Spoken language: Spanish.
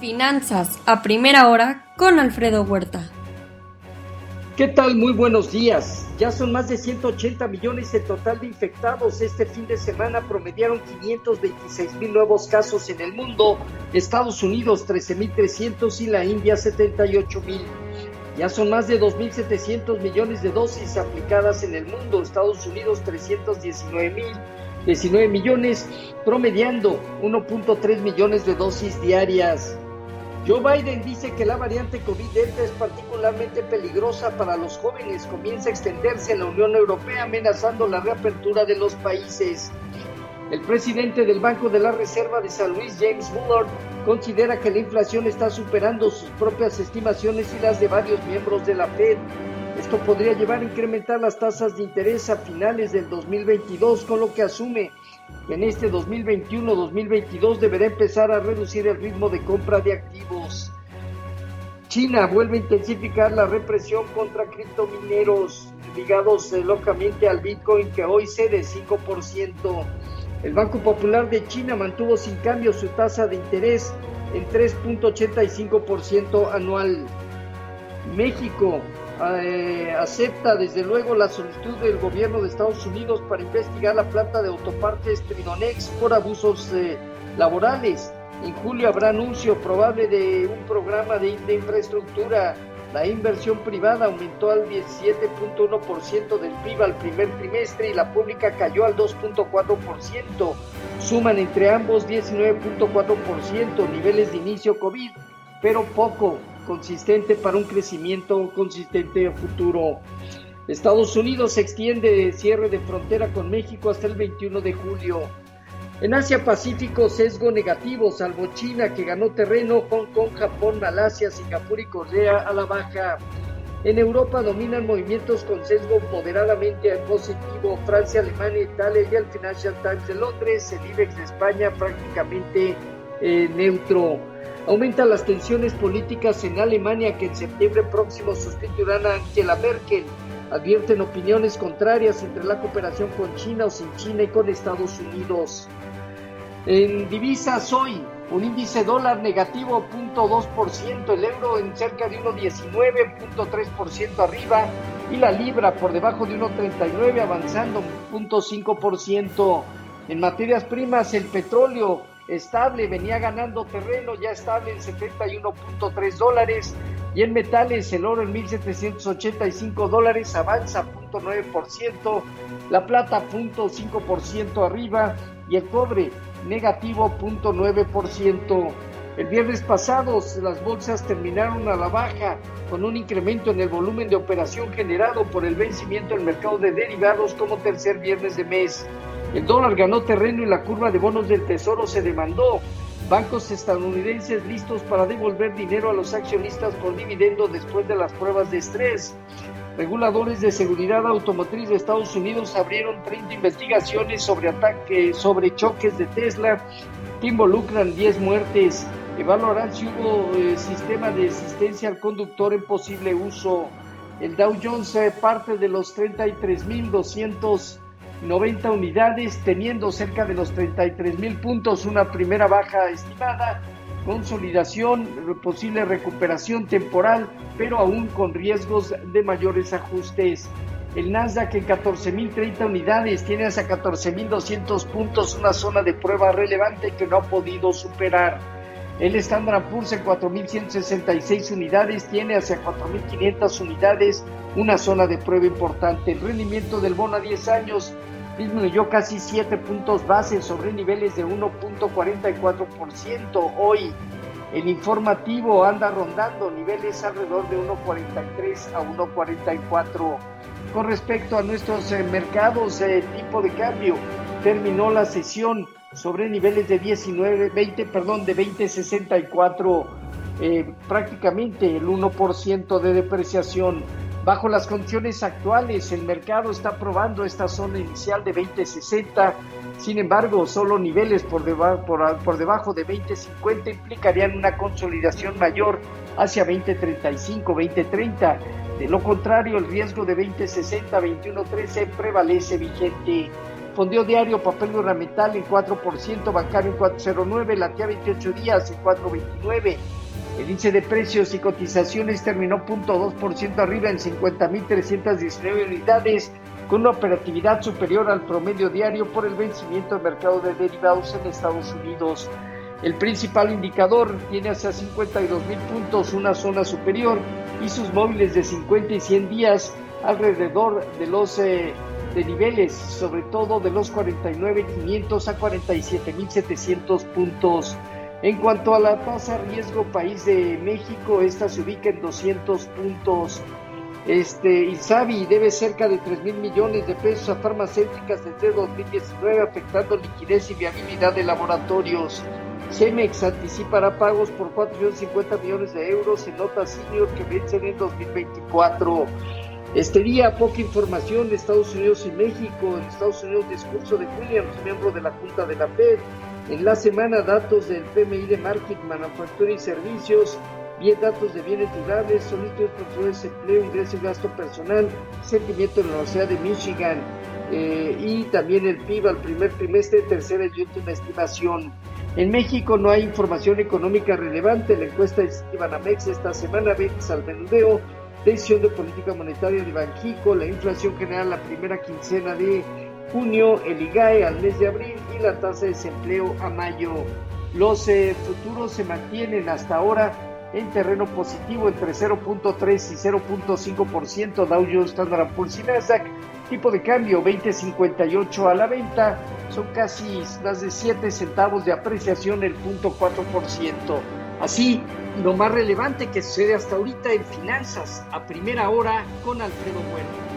Finanzas a primera hora con Alfredo Huerta. ¿Qué tal? Muy buenos días. Ya son más de 180 millones el total de infectados. Este fin de semana promediaron 526 mil nuevos casos en el mundo, Estados Unidos 13.300 y la India 78 mil. Ya son más de 2.700 millones de dosis aplicadas en el mundo, Estados Unidos 319 mil 19 millones, promediando 1.3 millones de dosis diarias. Joe Biden dice que la variante COVID Delta es particularmente peligrosa para los jóvenes. Comienza a extenderse en la Unión Europea amenazando la reapertura de los países. El presidente del Banco de la Reserva de San Luis, James Bullard, considera que la inflación está superando sus propias estimaciones y las de varios miembros de la Fed. Esto podría llevar a incrementar las tasas de interés a finales del 2022, con lo que asume que en este 2021-2022 deberá empezar a reducir el ritmo de compra de activos. China vuelve a intensificar la represión contra criptomineros ligados locamente al Bitcoin que hoy cede 5%. El Banco Popular de China mantuvo sin cambio su tasa de interés en 3.85% anual. México eh, acepta desde luego la solicitud del gobierno de Estados Unidos para investigar la planta de autopartes Tridonex por abusos eh, laborales. En julio habrá anuncio probable de un programa de, de infraestructura. La inversión privada aumentó al 17.1% del PIB al primer trimestre y la pública cayó al 2.4%. Suman entre ambos 19.4% niveles de inicio COVID, pero poco consistente para un crecimiento consistente futuro. Estados Unidos extiende cierre de frontera con México hasta el 21 de julio. En Asia Pacífico, sesgo negativo, salvo China que ganó terreno, Hong Kong, Japón, Malasia, Singapur y Corea a la baja. En Europa dominan movimientos con sesgo moderadamente positivo, Francia, Alemania, Italia y el Financial Times de Londres, el IBEX de España prácticamente eh, neutro. Aumentan las tensiones políticas en Alemania que en septiembre próximo sustituirán a Angela Merkel. Advierten opiniones contrarias entre la cooperación con China o sin China y con Estados Unidos. En divisas hoy, un índice dólar negativo 0.2%, el euro en cerca de 1.19.3% arriba y la libra por debajo de 1.39 avanzando 0.5%. En materias primas, el petróleo estable, venía ganando terreno, ya estable en 71.3 dólares. Y en metales, el oro en 1.785 dólares avanza 0.9%, la plata 0.5% arriba y el cobre negativo 0.9%. El viernes pasado las bolsas terminaron a la baja con un incremento en el volumen de operación generado por el vencimiento del mercado de derivados como tercer viernes de mes. El dólar ganó terreno y la curva de bonos del Tesoro se demandó. Bancos estadounidenses listos para devolver dinero a los accionistas por dividendo después de las pruebas de estrés. Reguladores de seguridad automotriz de Estados Unidos abrieron 30 investigaciones sobre ataques, sobre choques de Tesla que involucran 10 muertes. Evaluarán si hubo eh, sistema de asistencia al conductor en posible uso. El Dow Jones eh, parte de los 33.200 90 unidades, teniendo cerca de los 33 mil puntos, una primera baja estimada, consolidación, posible recuperación temporal, pero aún con riesgos de mayores ajustes. El Nasdaq en 14.030 unidades tiene hasta 14.200 puntos, una zona de prueba relevante que no ha podido superar. El Standard Poor's en 4.166 unidades tiene hacia 4.500 unidades una zona de prueba importante. El rendimiento del bono a 10 años disminuyó casi 7 puntos base sobre niveles de 1.44%. Hoy el informativo anda rondando niveles alrededor de 1.43 a 1.44. Con respecto a nuestros eh, mercados, eh, tipo de cambio, terminó la sesión sobre niveles de 19, 20, perdón, de 20.64, eh, prácticamente el 1% de depreciación. Bajo las condiciones actuales, el mercado está probando esta zona inicial de 2060. Sin embargo, solo niveles por, por, debajo de 2050 implicarían una consolidación mayor hacia 2035, 2030. De lo contrario, el riesgo de 2060, 2113 prevalece vigente. Respondió diario papel ornamental en 4%, bancario en 4.09, latía 28 días en 4.29. El índice de precios y cotizaciones terminó 0.2% arriba en 50.319 unidades, con una operatividad superior al promedio diario por el vencimiento del mercado de derivados en Estados Unidos. El principal indicador tiene hasta 52 mil puntos, una zona superior, y sus móviles de 50 y 100 días alrededor de los eh, de niveles, sobre todo de los 49.500 a 47.700 puntos. En cuanto a la tasa riesgo país de México, esta se ubica en 200 puntos. Este, Insabi debe cerca de 3 mil millones de pesos a farmacéuticas desde 2019, afectando liquidez y viabilidad de laboratorios. Cemex anticipará pagos por 450 millones de euros en notas senior que vencen en 2024. Este día, poca información de Estados Unidos y México. En Estados Unidos, discurso de Williams, miembro de la Junta de la Fed. En la semana, datos del PMI de Market, Manufactura y Servicios. Bien, datos de bienes durables, solicitudes de empleo, ingreso y gasto personal, sentimiento en la Universidad de Michigan eh, y también el PIB al primer trimestre, tercera y última estimación. En México no hay información económica relevante. La encuesta de Citibanamex esta semana, ventas al menudeo, decisión de política monetaria de Banjico, la inflación general la primera quincena de junio, el IGAE al mes de abril y la tasa de desempleo a mayo. Los eh, futuros se mantienen hasta ahora en terreno positivo entre 0.3 y 0.5% Dow Jones, Standard Poor's y Nasdaq. Tipo de cambio 20.58 a la venta, son casi más de 7 centavos de apreciación el punto 4%. Así, lo más relevante que sucede hasta ahorita en finanzas a primera hora con Alfredo Bueno.